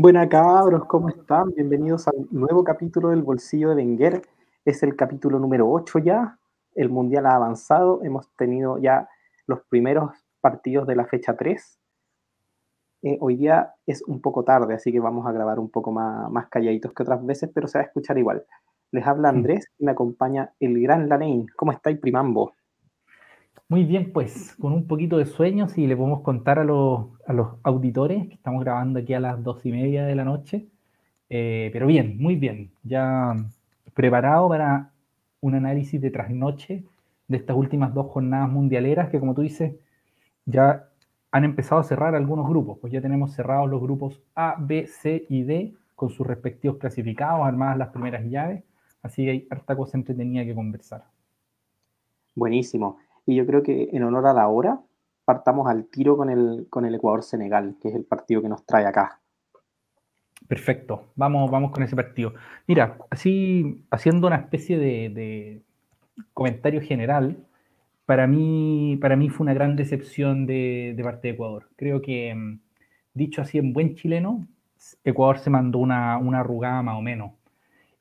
Buenas cabros, ¿cómo están? Bienvenidos al nuevo capítulo del Bolsillo de Wenger. Es el capítulo número 8 ya. El Mundial ha avanzado. Hemos tenido ya los primeros partidos de la fecha 3. Eh, hoy día es un poco tarde, así que vamos a grabar un poco más, más calladitos que otras veces, pero se va a escuchar igual. Les habla Andrés y me acompaña el gran Lane. ¿Cómo estáis, primambo? Muy bien, pues con un poquito de sueños y le podemos contar a los, auditores que estamos grabando aquí a las dos y media de la noche. Eh, pero bien, muy bien. Ya preparado para un análisis de trasnoche de estas últimas dos jornadas mundialeras que, como tú dices, ya han empezado a cerrar algunos grupos. Pues ya tenemos cerrados los grupos A, B, C y D con sus respectivos clasificados, armadas las primeras llaves. Así que hay harta cosa entretenida que conversar. Buenísimo. Y yo creo que en honor a la hora, partamos al tiro con el, con el Ecuador-Senegal, que es el partido que nos trae acá. Perfecto, vamos, vamos con ese partido. Mira, así haciendo una especie de, comentario general, para mí, para mí fue una gran decepción de, parte de Ecuador. Creo que, mm, dicho así en buen chileno, Ecuador se mandó una, una arrugada más o menos.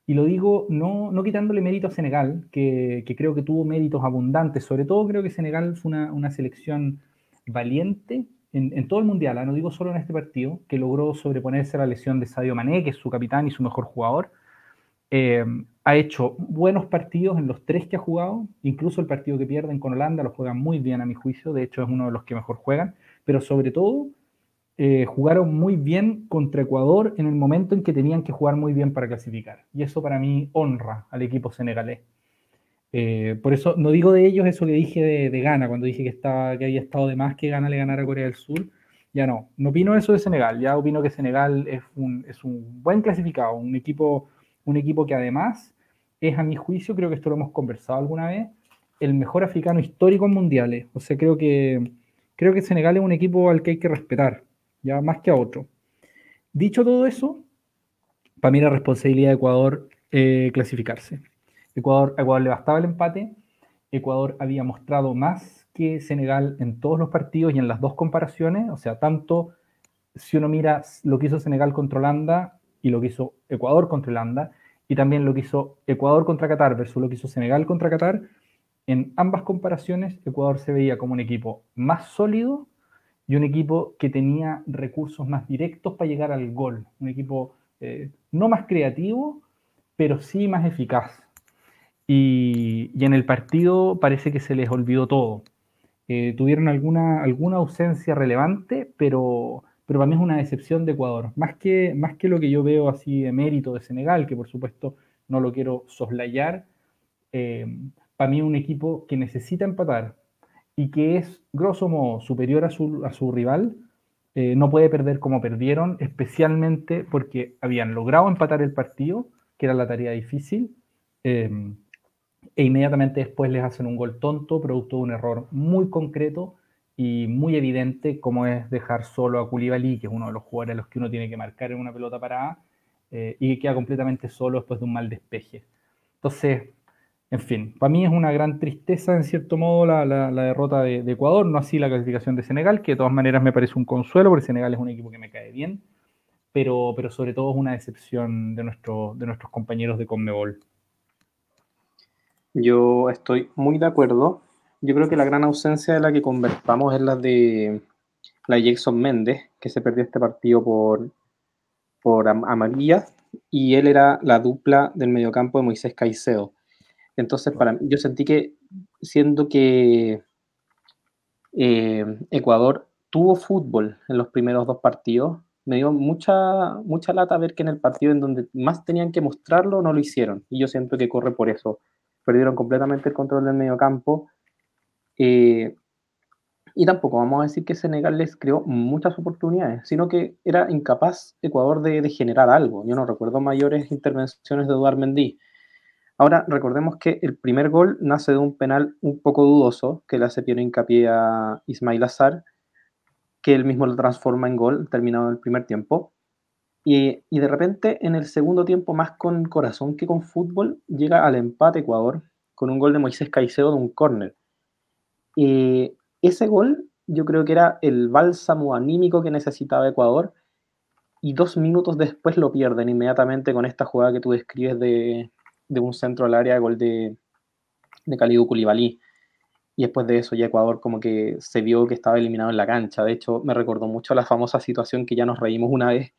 Y lo digo no, no quitándole mérito a Senegal, que, que, creo que tuvo méritos abundantes. Sobre todo creo que Senegal fue una, una selección valiente en, en, todo el Mundial, ¿ah? no digo solo en este partido, que logró sobreponerse a la lesión de Sadio Mané, que es su capitán y su mejor jugador. Eh, ha hecho buenos partidos en los tres que ha jugado, incluso el partido que pierden con Holanda lo juegan muy bien a mi juicio, de hecho es uno de los que mejor juegan, pero sobre todo eh, jugaron muy bien contra Ecuador en el momento en que tenían que jugar muy bien para clasificar. Y eso para mí honra al equipo senegalés. Eh, por eso no digo de ellos eso que dije de, de Ghana, cuando dije que, estaba, que había estado de más que Ghana le ganara a Corea del Sur. Ya no, no opino eso de Senegal, ya opino que Senegal es un, es un buen clasificado, un equipo, un equipo que además es a mi juicio, creo que esto lo hemos conversado alguna vez, el mejor africano histórico en mundiales. O sea, creo que, creo que Senegal es un equipo al que hay que respetar ya más que a otro. Dicho todo eso, para mí la responsabilidad de Ecuador eh, clasificarse. Ecuador, Ecuador le bastaba el empate, Ecuador había mostrado más que Senegal en todos los partidos y en las dos comparaciones, o sea, tanto si uno mira lo que hizo Senegal contra Holanda y lo que hizo Ecuador contra Holanda, y también lo que hizo Ecuador contra Qatar versus lo que hizo Senegal contra Qatar, en ambas comparaciones Ecuador se veía como un equipo más sólido y un equipo que tenía recursos más directos para llegar al gol. Un equipo eh, no más creativo, pero sí más eficaz. Y, en el partido parece que se les olvidó todo. Eh, tuvieron alguna, alguna ausencia relevante, pero, pero para mí es una decepción de Ecuador. Más que, más que lo que yo veo así de mérito de Senegal, que por supuesto no lo quiero soslayar, eh, para mí es un equipo que necesita empatar, y que es, grosso modo, superior a su, rival, eh, no puede perder como perdieron, especialmente porque habían logrado empatar el partido, que era la tarea difícil, eh, e inmediatamente después les hacen un gol tonto, producto de un error muy concreto y muy evidente, como es dejar solo a Koulibaly, que es uno de los jugadores a los que uno tiene que marcar en una pelota parada, eh, y que queda completamente solo después de un mal despeje. Entonces, en fin, para mí es una gran tristeza, en cierto modo, la, derrota de, Ecuador, no así la clasificación de Senegal, que de todas maneras me parece un consuelo, porque Senegal es un equipo que me cae bien, pero, pero sobre todo es una decepción de, nuestro, de nuestros compañeros de Conmebol. Yo estoy muy de acuerdo. Yo creo que la gran ausencia de la que conversamos es la de la Jackson Méndez, que se perdió este partido por, por amarilla, y él era la dupla del mediocampo de Moisés Caicedo entonces, para mí, yo sentí que, siendo que eh, Ecuador tuvo fútbol en los primeros dos partidos, me dio mucha, mucha lata ver que en el partido en donde más tenían que mostrarlo no lo hicieron. Y yo siento que corre por eso. Perdieron completamente el control del medio campo. Eh, y tampoco vamos a decir que Senegal les creó muchas oportunidades, sino que era incapaz Ecuador de, de generar algo. Yo no recuerdo mayores intervenciones de Eduard Mendy. Ahora, recordemos que el primer gol nace de un penal un poco dudoso, que le hace Piero hincapié a Ismail Azar, que él mismo lo transforma en gol, terminado el primer tiempo. Y, de repente, en el segundo tiempo, más con corazón que con fútbol, llega al empate Ecuador con un gol de Moisés Caicedo de un córner. ese gol yo creo que era el bálsamo anímico que necesitaba Ecuador y dos minutos después lo pierden inmediatamente con esta jugada que tú describes de, un centro al área, gol de, de Kalidou Koulibaly. Y después de eso ya Ecuador como que se vio que estaba eliminado en la cancha. De hecho, me recordó mucho la famosa situación que ya nos reímos una vez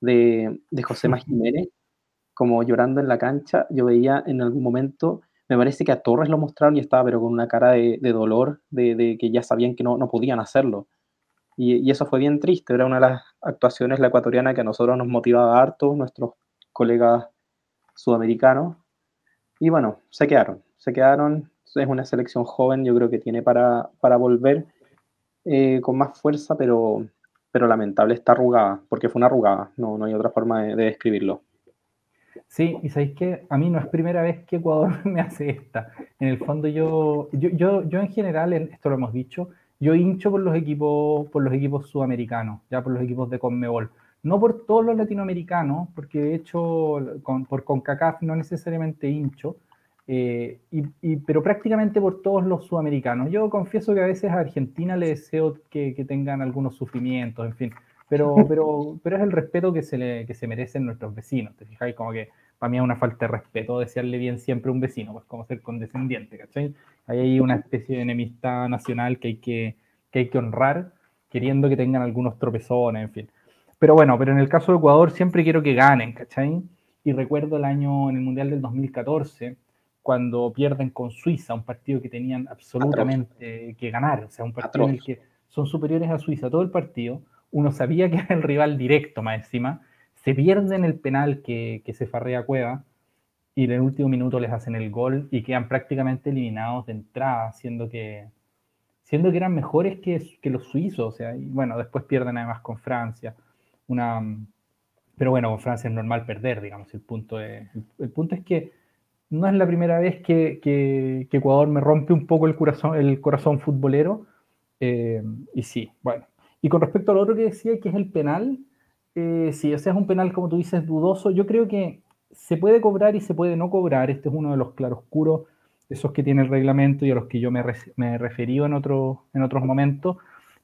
de, de José Jiménez, como llorando en la cancha. Yo veía en algún momento, me parece que a Torres lo mostraron y estaba pero con una cara de, dolor, de, que ya sabían que no, no podían hacerlo. Y, eso fue bien triste, era una de las actuaciones la ecuatoriana que a nosotros nos motivaba harto, nuestros colegas sudamericanos. Y bueno, se quedaron, se quedaron. Es una selección joven, yo creo que tiene para, para volver eh, con más fuerza, pero, pero lamentable está arrugada, porque fue una arrugada, no, no hay otra forma de, describirlo. Sí, y sabéis que a mí no es primera vez que Ecuador me hace esta. En el fondo yo, yo, yo, yo en general, esto lo hemos dicho, yo hincho por los equipos, por los equipos sudamericanos, ya por los equipos de Conmebol. No por todos los latinoamericanos, porque de hecho con, por CONCACAF no necesariamente hincho, eh, y, pero prácticamente por todos los sudamericanos. Yo confieso que a veces a Argentina le deseo que, que tengan algunos sufrimientos, en fin, pero, pero, pero es el respeto que se, le, que se merecen nuestros vecinos, ¿te fijáis? Como que para mí es una falta de respeto desearle bien siempre a un vecino, pues como ser condescendiente, ¿cachai? hay una especie de enemistad nacional que hay que, que hay que honrar, queriendo que tengan algunos tropezones, en fin. Pero bueno, pero en el caso de Ecuador siempre quiero que ganen, ¿cachai? Y recuerdo el año en el Mundial del 2014, cuando pierden con Suiza, un partido que tenían absolutamente que ganar, o sea, un partido en el que son superiores a Suiza todo el partido, uno sabía que era el rival directo más encima, se pierden el penal que, que se farrea Cueva, y en el último minuto les hacen el gol y quedan prácticamente eliminados de entrada, siendo que, siendo que eran mejores que, que los suizos, o sea, y bueno, después pierden además con Francia. Una, pero bueno, con Francia es normal perder, digamos, el punto, es, el, punto es que no es la primera vez que, que, Ecuador me rompe un poco el corazón, el corazón futbolero, eh, y sí, bueno. Y con respecto a lo otro que decía, que es el penal, eh, sí, o sea, es un penal, como tú dices, dudoso. Yo creo que se puede cobrar y se puede no cobrar. Este es uno de los claroscuros, esos que tiene el reglamento y a los que yo me, he referido en, otro, en otros momentos.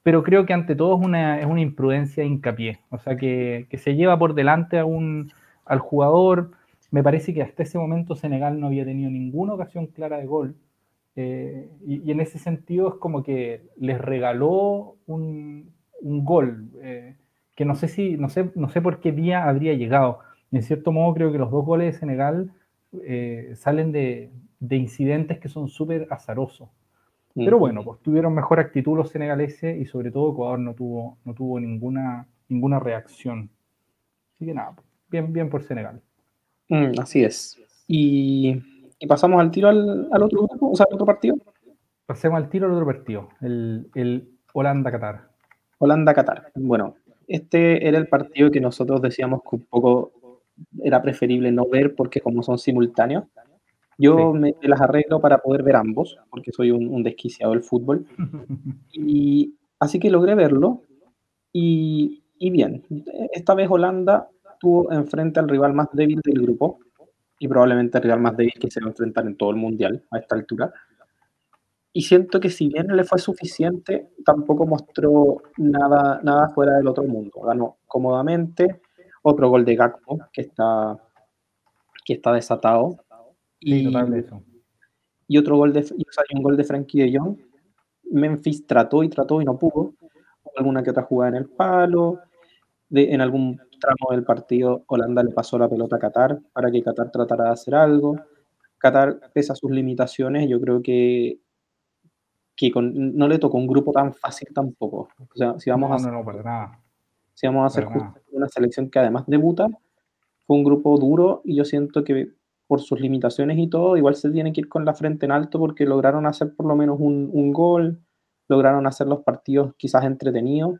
Pero creo que ante todo es una, es una imprudencia de hincapié. O sea, que, se lleva por delante a un, al jugador. Me parece que hasta ese momento Senegal no había tenido ninguna ocasión clara de gol. Eh, y, en ese sentido es como que les regaló un, un gol eh, que no sé si, no sé, no sé por qué día habría llegado en cierto modo creo que los dos goles de Senegal eh, salen de, incidentes que son súper azarosos. Pero bueno, pues tuvieron mejor actitud los senegaleses y sobre todo Ecuador no tuvo, no tuvo ninguna, ninguna reacción. Así que nada, bien, bien por Senegal. Mm, así es. Y, pasamos al tiro al, otro grupo, o sea, al otro partido. Pasemos al tiro al otro partido, el, el Holanda-Qatar. Holanda-Qatar. Bueno, este era el partido que nosotros decíamos que un poco era preferible no ver porque como son simultáneos, yo me, las arreglo para poder ver ambos, porque soy un, desquiciado del fútbol. Y así que logré verlo. Y, y, bien, esta vez Holanda tuvo enfrente al rival más débil del grupo y probablemente el rival más débil que se va a enfrentar en todo el mundial a esta altura. Y siento que si bien le fue suficiente, tampoco mostró nada, nada fuera del otro mundo. Ganó cómodamente, otro gol de Gakpo que está, que está desatado. Y, y otro gol de, un gol de Frankie de Jong. Memphis trató y trató y no pudo. Alguna que otra jugada en el palo. De, en algún tramo del partido, Holanda le pasó la pelota a Qatar para que Qatar tratara de hacer algo. Qatar, pese a sus limitaciones, yo creo que, que no le tocó un grupo tan fácil tampoco. O sea, si vamos a. No, no, para nada si vamos a hacer una selección que además debuta, fue un grupo duro y yo siento que por sus limitaciones y todo, igual se tiene que ir con la frente en alto porque lograron hacer por lo menos un, gol, lograron hacer los partidos quizás entretenidos.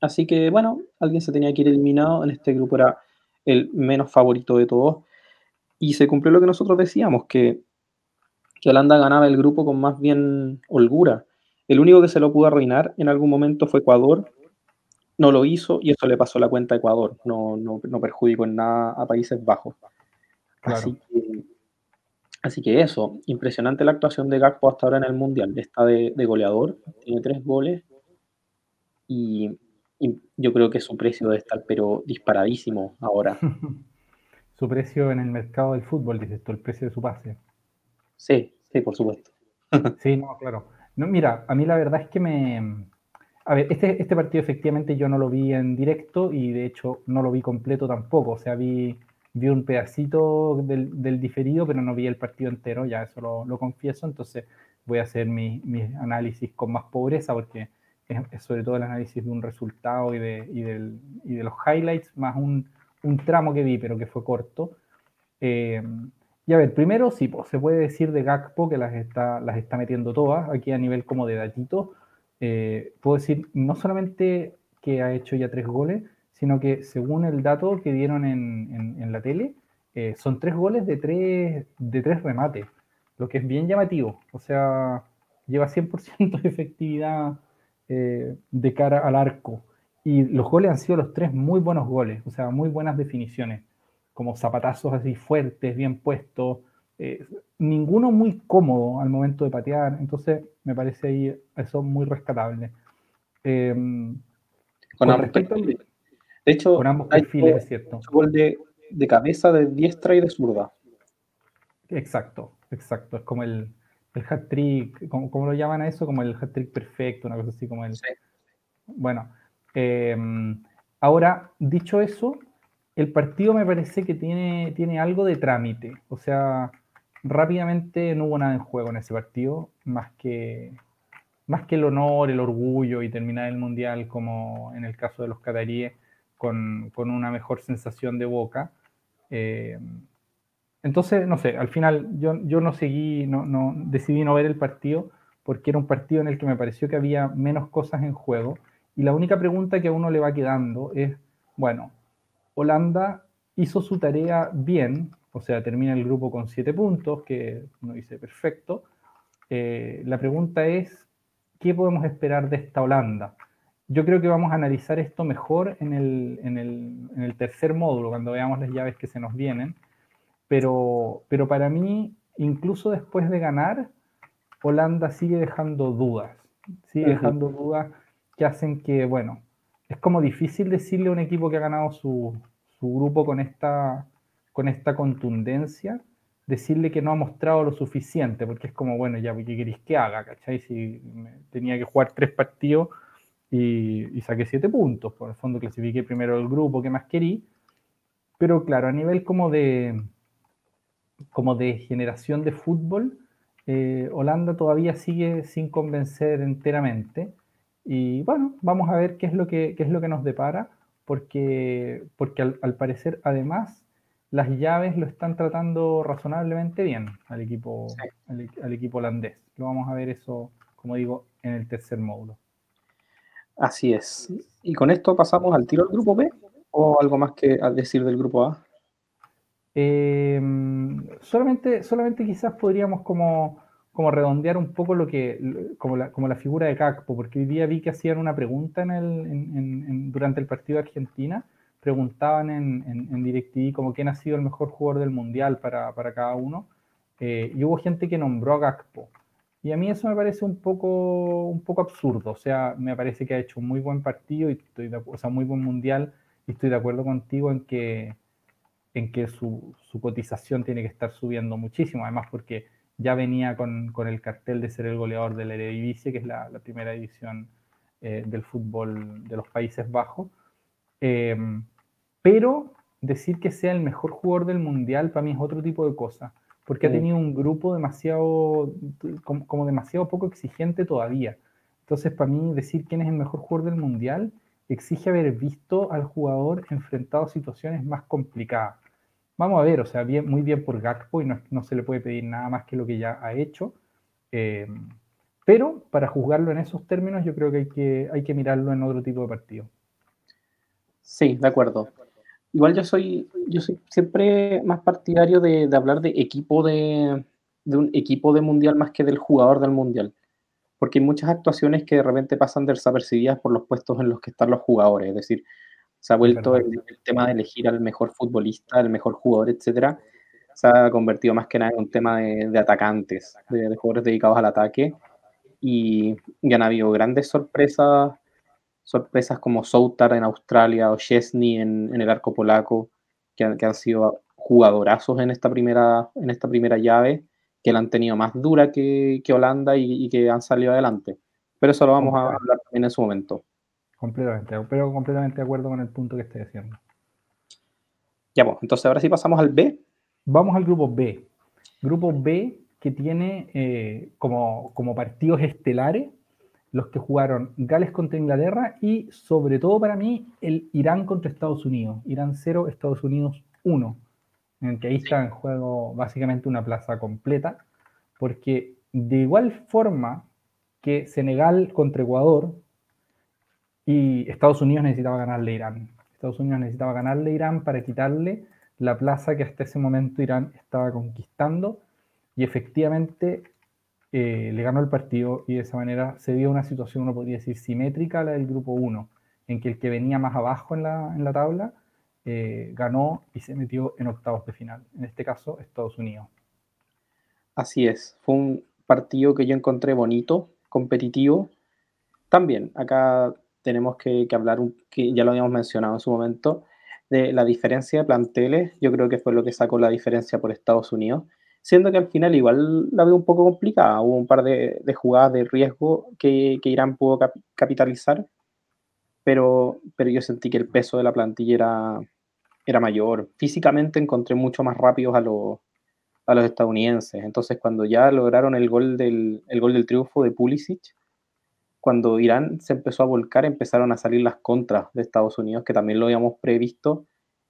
Así que bueno, alguien se tenía que ir eliminado, en este grupo era el menos favorito de todos. Y se cumplió lo que nosotros decíamos, que, que Holanda ganaba el grupo con más bien holgura. El único que se lo pudo arruinar en algún momento fue Ecuador, no lo hizo y eso le pasó la cuenta a Ecuador, no, no, no perjudicó en nada a Países Bajos. Así, que, eso, impresionante la actuación de Gakpo hasta ahora en el Mundial, está de, goleador, tiene tres goles y, Y yo creo que su precio debe estar, pero disparadísimo ahora. su precio en el mercado del fútbol, dices tú, el precio de su pase. Sí, sí, por supuesto. sí, no, claro. No, mira, a mí la verdad es que me. A ver, este, este partido efectivamente yo no lo vi en directo y de hecho no lo vi completo tampoco. O sea, vi, vi un pedacito del, diferido, pero no vi el partido entero, ya eso lo, confieso. Entonces voy a hacer mi, análisis con más pobreza porque es, sobre todo el análisis de un resultado y de, y del, y de los highlights, más un, un, tramo que vi, pero que fue corto. Eh, y a ver, primero sí, pues, se puede decir de Gakpo que las está, las está metiendo todas, aquí a nivel como de datitos. Eh, puedo decir no solamente que ha hecho ya tres goles, sino que según el dato que dieron en, en, la tele, eh, son tres goles de tres, de tres remates, lo que es bien llamativo. O sea, lleva 100% de efectividad eh, de cara al arco. Y los goles han sido los tres muy buenos goles, o sea, muy buenas definiciones como zapatazos así fuertes, bien puestos, eh, ninguno muy cómodo al momento de patear, entonces me parece ahí eso muy rescatable. Eh, con, respecto de hecho, con ambos perfiles, es cierto. Gol de, de, cabeza, de diestra y de zurda. Exacto, exacto. Es como el, el hat-trick, ¿cómo, lo llaman a eso? Como el hat-trick perfecto, una cosa así como el... Bueno, eh, ahora, dicho eso, el partido me parece que tiene, tiene algo de trámite. O sea, rápidamente no hubo nada en juego en ese partido, más que, más que el honor, el orgullo y terminar el mundial, como en el caso de los cataríes, con, una mejor sensación de boca. Eh, entonces, no sé, al final yo, no seguí, no, no, decidí no ver el partido porque era un partido en el que me pareció que había menos cosas en juego. Y la única pregunta que a uno le va quedando es, bueno, Holanda hizo su tarea bien, o sea, termina el grupo con siete puntos, que uno dice perfecto. Eh, la pregunta es, ¿qué podemos esperar de esta Holanda? Yo creo que vamos a analizar esto mejor en el, en el, tercer módulo, cuando veamos las llaves que se nos vienen. Pero, pero para mí, incluso después de ganar, Holanda sigue dejando dudas. Sigue dejando dudas que hacen que, bueno, es como difícil decirle a un equipo que ha ganado su, grupo con esta, con esta contundencia, decirle que no ha mostrado lo suficiente, porque es como, bueno, ya, ¿qué queréis que haga? ¿Cachai? Si tenía que jugar tres partidos y, saqué siete puntos, por el fondo clasifiqué primero el grupo, ¿qué más querí? Pero claro, a nivel como de, como de generación de fútbol, eh, Holanda todavía sigue sin convencer enteramente. Y bueno, vamos a ver qué es lo que, es lo que nos depara, porque, porque al, parecer además las llaves lo están tratando razonablemente bien al equipo, al, equipo holandés. Lo vamos a ver eso, como digo, en el tercer módulo. Así es. Y con esto pasamos al tiro del grupo B o algo más que decir del grupo A. Em, solamente, solamente quizás podríamos como como redondear un poco lo que, como la, como la figura de Cacpo, porque hoy día vi que hacían una pregunta en el, durante el partido de Argentina, preguntaban en, en, DirecTV como quién ha sido el mejor jugador del Mundial para, para cada uno, eh, y hubo gente que nombró a Gakpo. Y a mí eso me parece un poco, un poco absurdo, o sea, me parece que ha hecho un muy buen partido, y estoy o sea, muy buen Mundial, y estoy de acuerdo contigo en que, en que su, su cotización tiene que estar subiendo muchísimo, además porque ya venía con, el cartel de ser el goleador del Eredivisie, que es la, primera división eh, del fútbol de los Países Bajos. Eh, pero decir que sea el mejor jugador del Mundial para mí es otro tipo de cosa, porque ha tenido un grupo demasiado, como, demasiado poco exigente todavía. Entonces, para mí, decir quién es el mejor jugador del Mundial exige haber visto al jugador enfrentado a situaciones más complicadas vamos a ver, o sea, bien, muy bien por Gakpo y no, se le puede pedir nada más que lo que ya ha hecho. Eh, pero para juzgarlo en esos términos, yo creo que hay, que hay que mirarlo en otro tipo de partido. Sí, de acuerdo. Igual yo soy, yo soy siempre más partidario de, hablar de equipo de, de, un equipo de mundial más que del jugador del mundial. Porque hay muchas actuaciones que de repente pasan desapercibidas por los puestos en los que están los jugadores. Es decir, se ha vuelto el, tema de elegir al mejor futbolista, al mejor jugador, etcétera, se ha convertido más que nada en un tema de, atacantes, de, jugadores dedicados al ataque. Y, han habido grandes sorpresas sorpresas como Soutar en Australia o Chesney en, el arco polaco, que han, que han, sido jugadorazos en esta primera, en esta primera llave, que la han tenido más dura que, Holanda y, que han salido adelante. Pero eso lo vamos a hablar también en su momento. Completamente, pero completamente de acuerdo con el punto que estoy haciendo. Ya, pues, entonces ahora sí pasamos al B. Vamos al grupo B. Grupo B que tiene eh, como, como partidos estelares los que jugaron Gales contra Inglaterra y sobre todo para mí el Irán contra Estados Unidos. Irán 0, Estados Unidos 1. En el que ahí está en juego básicamente una plaza completa. Porque de igual forma que Senegal contra Ecuador y Estados Unidos necesitaba ganarle a Irán. Estados Unidos necesitaba ganarle a Irán para quitarle la plaza que hasta ese momento Irán estaba conquistando y efectivamente eh, le ganó el partido y de esa manera se dio una situación, uno podría decir, simétrica a la del grupo 1, en que el que venía más abajo en la, en la tabla eh, ganó y se metió en octavos de final, en este caso Estados Unidos. Así es, fue un partido que yo encontré bonito, competitivo. También, acá tenemos que, hablar, que ya lo habíamos mencionado en su momento, de la diferencia de planteles, yo creo que fue lo que sacó la diferencia por Estados Unidos siendo que al final igual la veo un poco complicada. Hubo un par de, jugadas de riesgo que, Irán pudo capitalizar, pero, pero yo sentí que el peso de la plantilla era, era mayor. Físicamente encontré mucho más rápidos a los, a los estadounidenses. Entonces, cuando ya lograron el gol del, el gol del triunfo de Pulisic, cuando Irán se empezó a volcar, empezaron a salir las contras de Estados Unidos, que también lo habíamos previsto,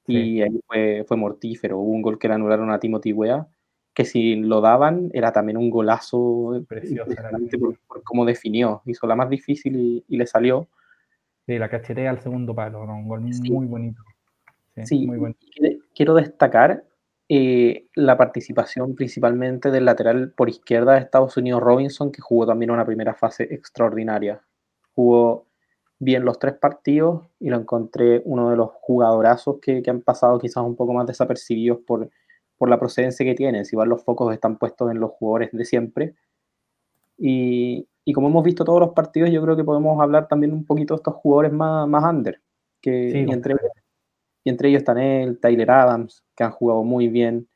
y ahí fue, fue mortífero. Hubo un gol que le anularon a Timothy Weah, que si lo daban era también un golazo precioso por, cómo definió. Hizo la más difícil y, le salió. Sí, la cachetea al segundo palo, un gol muy bonito. Sí, muy bueno. Quiero destacar eh, la participación principalmente del lateral por izquierda de Estados Unidos, Robinson, que jugó también una primera fase extraordinaria. Jugó bien los tres partidos y lo encontré uno de los jugadorazos que, que han pasado quizás un poco más desapercibidos por, por la procedencia que tienen, si igual los focos están puestos en los jugadores de siempre. Y, y, como hemos visto todos los partidos, yo creo que podemos hablar también un poquito de estos jugadores más, más under, que y, entre, y entre ellos están él, Tyler Adams, que han jugado muy bien.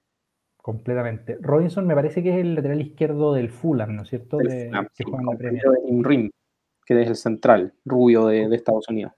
Completamente. Robinson me parece que es el lateral izquierdo del Fulham, ¿no es cierto? De, que Rim, que es el central, rubio de, de Estados Unidos.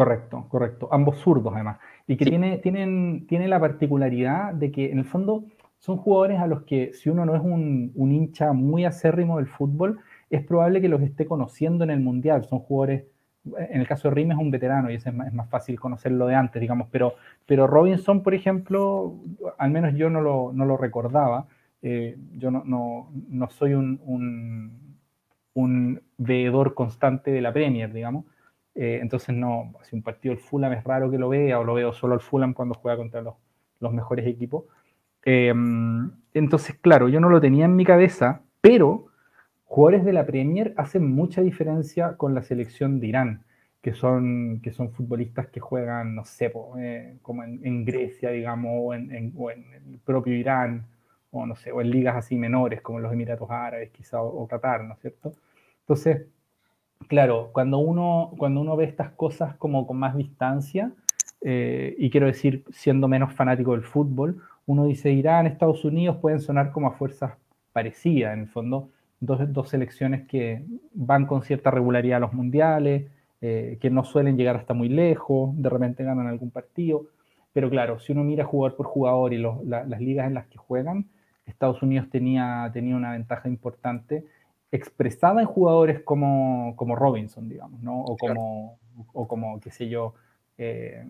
Correcto, correcto. Ambos zurdos, además. Y que tiene, tienen, tiene la particularidad de que, en el fondo, son jugadores a los que, si uno no es un, un, hincha muy acérrimo del fútbol, es probable que los esté conociendo en el Mundial. Son jugadores, en el caso de Rim es un veterano y es más, es más fácil conocerlo de antes, digamos. Pero, pero Robinson, por ejemplo, al menos yo no lo, no lo recordaba. Eh, yo no, no, no soy un, un, un veedor constante de la Premier, digamos eh, entonces, no, si un partido del Fulham es raro que lo vea, o lo veo solo al Fulham cuando juega contra los, los mejores equipos. Eh, entonces, claro, yo no lo tenía en mi cabeza, pero jugadores de la Premier hacen mucha diferencia con la selección de Irán, que son, que son futbolistas que juegan, no sé, eh, como en, Grecia, digamos, o en, el propio Irán, o no sé, o en ligas así menores, como los Emiratos Árabes, quizá, o, o Qatar, ¿no es cierto? Entonces, claro, cuando uno, cuando uno ve estas cosas como con más distancia, eh, y quiero decir, siendo menos fanático del fútbol, uno dice Irán, Estados Unidos pueden sonar como a fuerzas parecidas, en el fondo, dos, dos selecciones que van con cierta regularidad a los mundiales, eh, que no suelen llegar hasta muy lejos, de repente ganan algún partido, pero claro, si uno mira jugador por jugador y las ligas en las que juegan, Estados Unidos tenía, tenía una ventaja importante expresada en jugadores como, como Robinson, digamos, ¿no? O como, o como qué sé yo, eh,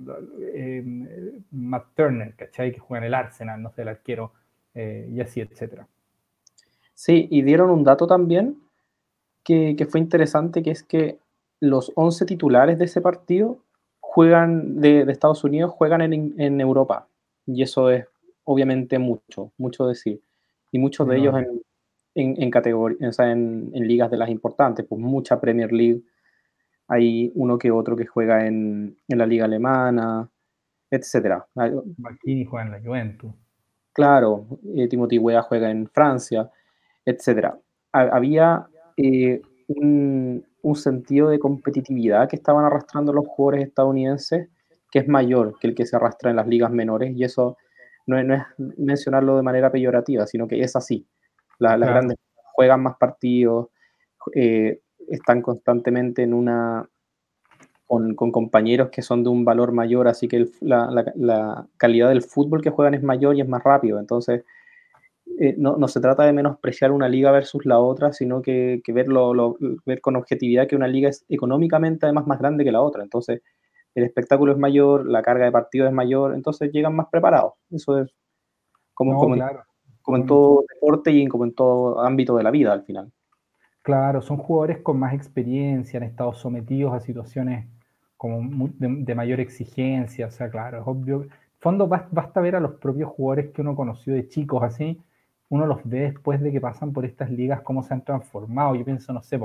eh, Matt Turner, ¿cachai? Que juega en el Arsenal, no sé, el arquero, eh, y así, etcétera. Sí, y dieron un dato también que, que, fue interesante, que es que los 11 titulares de ese partido juegan, de, de Estados Unidos, juegan en, en, Europa. Y eso es obviamente mucho, mucho decir. Y muchos de ellos en, en, en categorías, en, en, ligas de las importantes, pues mucha Premier League, hay uno que otro que juega en, en la liga alemana, etcétera. Martini juega en la Juventus. Claro, eh, Timothy juega en Francia, etcétera. Había eh, un, un sentido de competitividad que estaban arrastrando los jugadores estadounidenses que es mayor que el que se arrastra en las ligas menores y eso no es, mencionarlo de manera peyorativa, sino que es así. Las grandes juegan más partidos, eh, están constantemente en una con, compañeros que son de un valor mayor, así que la, calidad del fútbol que juegan es mayor y es más rápido. Entonces, eh, no, se trata de menospreciar una liga versus la otra, sino que, verlo, ver con objetividad que una liga es económicamente además más grande que la otra. Entonces, el espectáculo es mayor, la carga de partido es mayor, entonces llegan más preparados. Eso es como, como, como en todo deporte y como en todo ámbito de la vida al final. Claro, son jugadores con más experiencia, han estado sometidos a situaciones como de, mayor exigencia, o sea, claro, es obvio. En fondo basta ver a los propios jugadores que uno conoció de chicos así, uno los ve después de que pasan por estas ligas, cómo se han transformado. Yo pienso, no sé,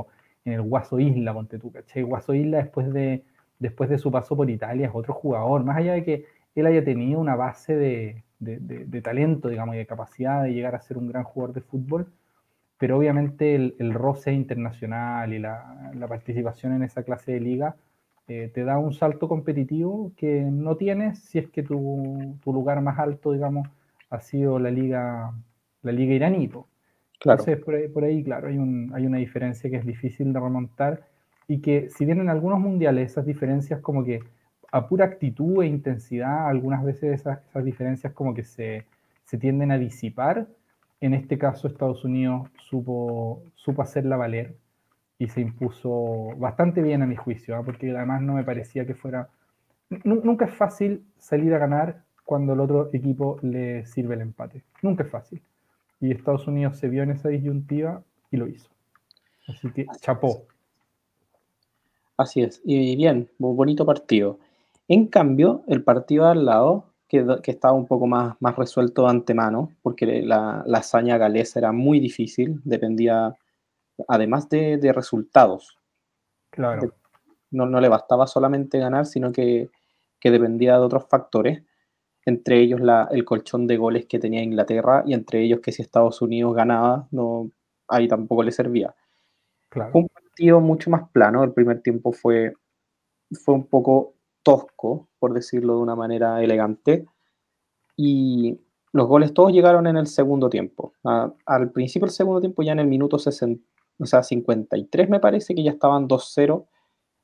en el Guaso Isla, ponte tú, ¿cachai? Guaso Isla después de, después de su paso por Italia es otro jugador, más allá de que él haya tenido una base de, de talento, digamos, y de capacidad de llegar a ser un gran jugador de fútbol, pero obviamente el, roce internacional y la, participación en esa clase de liga eh, te da un salto competitivo que no tienes si es que tu, lugar más alto, digamos, ha sido la liga, la liga iraní. Entonces, por ahí, claro, hay, hay una diferencia que es difícil de remontar y que si bien en algunos mundiales esas diferencias como que a pura actitud e intensidad, algunas veces esas, diferencias como que se, se tienden a disipar, en este caso, Estados Unidos supo, supo hacerla valer y se impuso bastante bien a mi juicio, ¿ah? porque además no me parecía que fuera... nunca es fácil salir a ganar cuando el otro equipo le sirve el empate. Nunca es fácil. Y Estados Unidos se vio en esa disyuntiva y lo hizo. Así que chapó. Así es. Y bien, bonito partido. En cambio, el partido al lado que, estaba un poco más, más resuelto de antemano, porque la, hazaña galesa era muy difícil, dependía además de, resultados. Claro. No, no, le bastaba solamente ganar, sino que, dependía de otros factores, entre ellos la, el colchón de goles que tenía Inglaterra y entre ellos que si Estados Unidos ganaba, no, ahí tampoco le servía. Claro. Fue un partido mucho más plano, el primer tiempo fue, fue un poco tosco, por decirlo de una manera elegante. Y los goles todos llegaron en el segundo tiempo. al principio del segundo tiempo, ya en el minuto 60, o sea, 53 me parece que ya estaban 2-0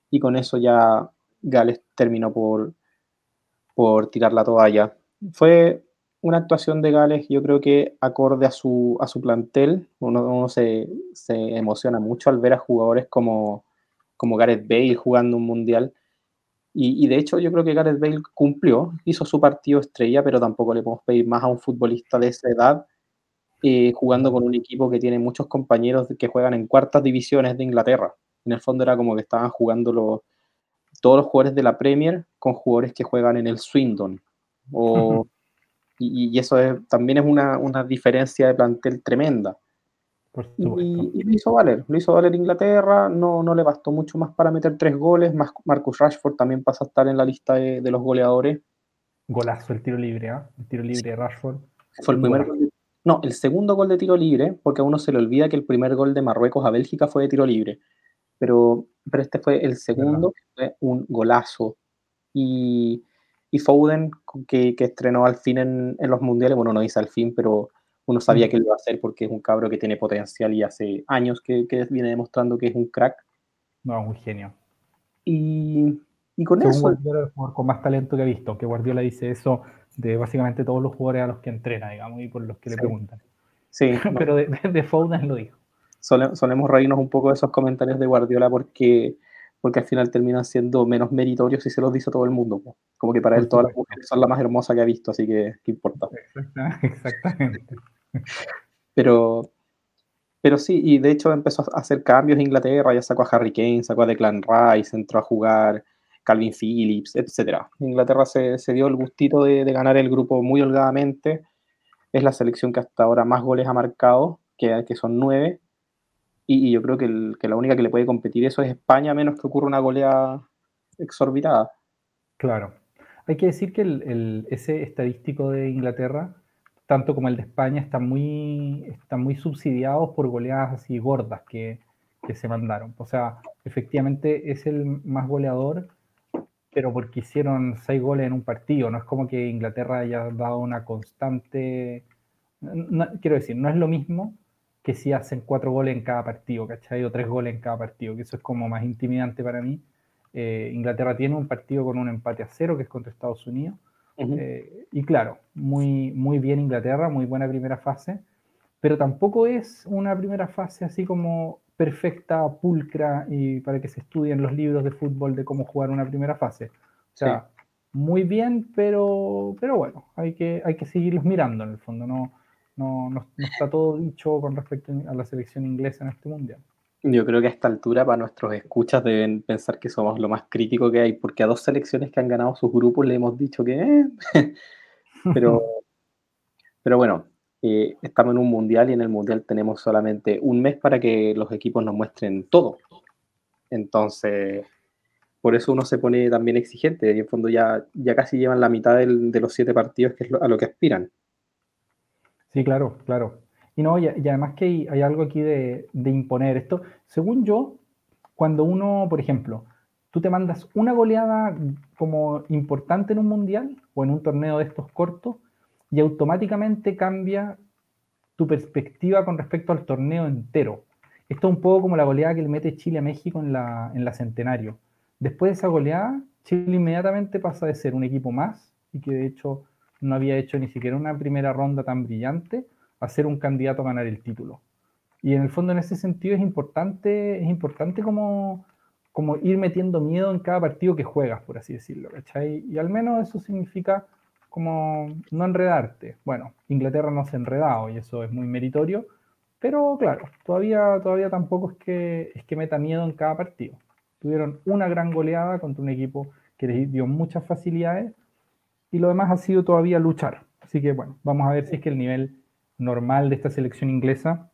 y con eso ya Gales terminó por, por tirar la toalla. Fue una actuación de Gales, yo creo que acorde a su, a su plantel, uno, se, se, emociona mucho al ver a jugadores como, como Gareth Bale jugando un mundial, y, de hecho yo creo que Gareth Bale cumplió, hizo su partido estrella, pero tampoco le podemos pedir más a un futbolista de esa edad eh, jugando con un equipo que tiene muchos compañeros que juegan en cuartas divisiones de Inglaterra. En el fondo era como que estaban jugando los, todos los jugadores de la Premier con jugadores que juegan en el Swindon. y, eso también es una, una diferencia de plantel tremenda. Y, lo hizo valer, lo hizo valer Inglaterra, no, no le bastó mucho más para meter tres goles, más Marcus Rashford también pasa a estar en la lista de, los goleadores. Golazo el tiro libre, ¿ah? El tiro libre de Rashford. Fue el primer gol no, el segundo gol de tiro libre, porque a uno se le olvida que el primer gol de Marruecos a Bélgica fue de tiro libre, pero, pero este fue el segundo, fue un golazo. Y, y Foden, que, que, estrenó al fin en, en los mundiales, bueno, no dice al fin, pero uno sabía que lo iba a hacer porque es un cabro que tiene potencial y hace años que, viene demostrando que es un crack. No, un genio. Y, y con eso. Guardiola el jugador con más talento que ha visto, que Guardiola dice eso de básicamente todos los jugadores a los que entrena, digamos, y por los que le preguntan. Sí. Pero de, de, Foden lo dijo. solemos reírnos un poco de esos comentarios de Guardiola porque porque al final terminan siendo menos meritorios si se los dice a todo el mundo. Como que para él todas las mujeres son la más hermosa que ha visto, así que qué importa. Exactamente. Pero, pero sí, y de hecho empezó a hacer cambios en Inglaterra, ya sacó a Harry Kane, sacó a Declan Rice, entró a jugar Calvin Phillips, etc. Inglaterra se, se dio el gustito de, de, ganar el grupo muy holgadamente. Es la selección que hasta ahora más goles ha marcado, que, que son nueve, y, yo creo que, la única que le puede competir eso es España, menos que ocurra una goleada exorbitada. Claro. Hay que decir que el, ese estadístico de Inglaterra, tanto como el de España, están muy, están muy subsidiados por goleadas así gordas, que, que se mandaron. O sea, efectivamente es el más goleador, pero porque hicieron seis goles en un partido. No es como que Inglaterra haya dado una constante. quiero decir, no es lo mismo que si hacen cuatro goles en cada partido, ¿cachai? O tres goles en cada partido, que eso es como más intimidante para mí. Eh, Inglaterra tiene un partido con un empate a cero, que es contra Estados Unidos. Eh, y claro, muy, muy bien Inglaterra, muy buena primera fase, pero tampoco es una primera fase así como perfecta, pulcra, y para que se estudien los libros de fútbol de cómo jugar una primera fase. O sea, muy bien, pero, pero bueno, hay que, hay que seguirlos mirando en el fondo, no, no, no, está todo dicho con respecto a la selección inglesa en este mundial. Yo creo que a esta altura para nuestros escuchas deben pensar que somos lo más crítico que hay, porque a dos selecciones que han ganado sus grupos le hemos dicho que... Eh, pero, pero bueno, eh, estamos en un mundial y en el mundial tenemos solamente un mes para que los equipos nos muestren todo. Entonces, por eso uno se pone también exigente y en fondo ya, ya casi llevan la mitad de los siete partidos que es a lo que aspiran. Sí, claro, claro. Y no, y, además que hay, algo aquí de, imponer esto. Según yo, cuando uno, por ejemplo, tú te mandas una goleada como importante en un mundial o en un torneo de estos cortos y automáticamente cambia tu perspectiva con respecto al torneo entero. Esto es un poco como la goleada que le mete Chile a México en la, en la Centenario. Después de esa goleada, Chile inmediatamente pasa de ser un equipo más y que de hecho no había hecho ni siquiera una primera ronda tan brillante a ser un candidato a ganar el título. Y en el fondo, en ese sentido, es importante, es importante como, como ir metiendo miedo en cada partido que juegas, por así decirlo. Y al menos eso significa como no enredarte. Bueno, Inglaterra no se ha enredado y eso es muy meritorio, pero claro, todavía, todavía tampoco es que, es que meta miedo en cada partido. Tuvieron una gran goleada contra un equipo que les dio muchas facilidades y lo demás ha sido todavía luchar. Así que bueno, vamos a ver si es que el nivel normal de esta selección inglesa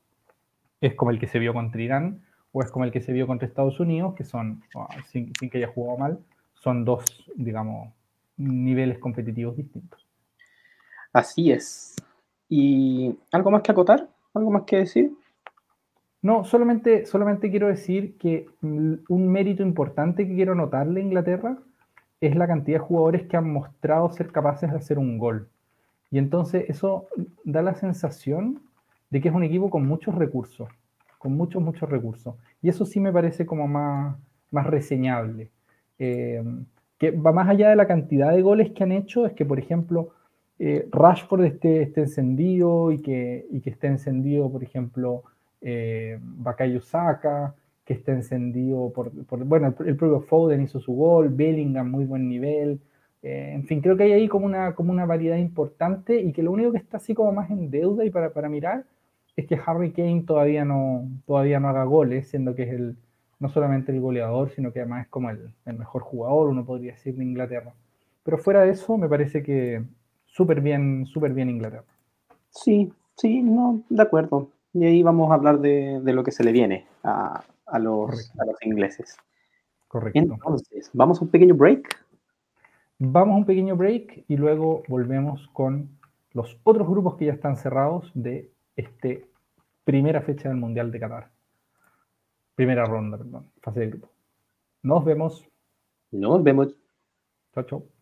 es como el que se vio contra Irán o es como el que se vio contra Estados Unidos, que son, ah, sin, que haya jugado mal, son dos, digamos, niveles competitivos distintos. Así es. ¿Y algo más que acotar? ¿Algo más que decir? No, solamente, solamente quiero decir que un mérito importante que quiero notarle a Inglaterra es la cantidad de jugadores que han mostrado ser capaces de hacer un gol. Y entonces eso da la sensación de que es un equipo con muchos recursos, con muchos, muchos recursos. Y eso sí me parece como más, más reseñable. Eh, que va más allá de la cantidad de goles que han hecho, es que, por ejemplo, eh, Rashford esté, esté, encendido y que, y que esté encendido, por ejemplo, eh, Bakayo Saka, que esté encendido por, bueno, el, propio Foden hizo su gol, Bellingham muy buen nivel, eh, en fin, creo que hay ahí como una, como una variedad importante y que lo único que está así como más en deuda y para, para mirar es que Harry Kane todavía no, todavía no haga goles, siendo que es el, no solamente el goleador, sino que además es como el, el mejor jugador, uno podría decir, de Inglaterra. Pero fuera de eso, me parece que súper bien, súper bien Inglaterra. Sí, sí, no, de acuerdo. Y ahí vamos a hablar de, de lo que se le viene a, a los, a los ingleses. Correcto. Entonces, ¿vamos a un pequeño break? Vamos a un pequeño break y luego volvemos con los otros grupos que ya están cerrados de este primera fecha del Mundial de Qatar. Primera ronda, perdón, fase de grupo. Nos vemos. Nos vemos. Chao, chao.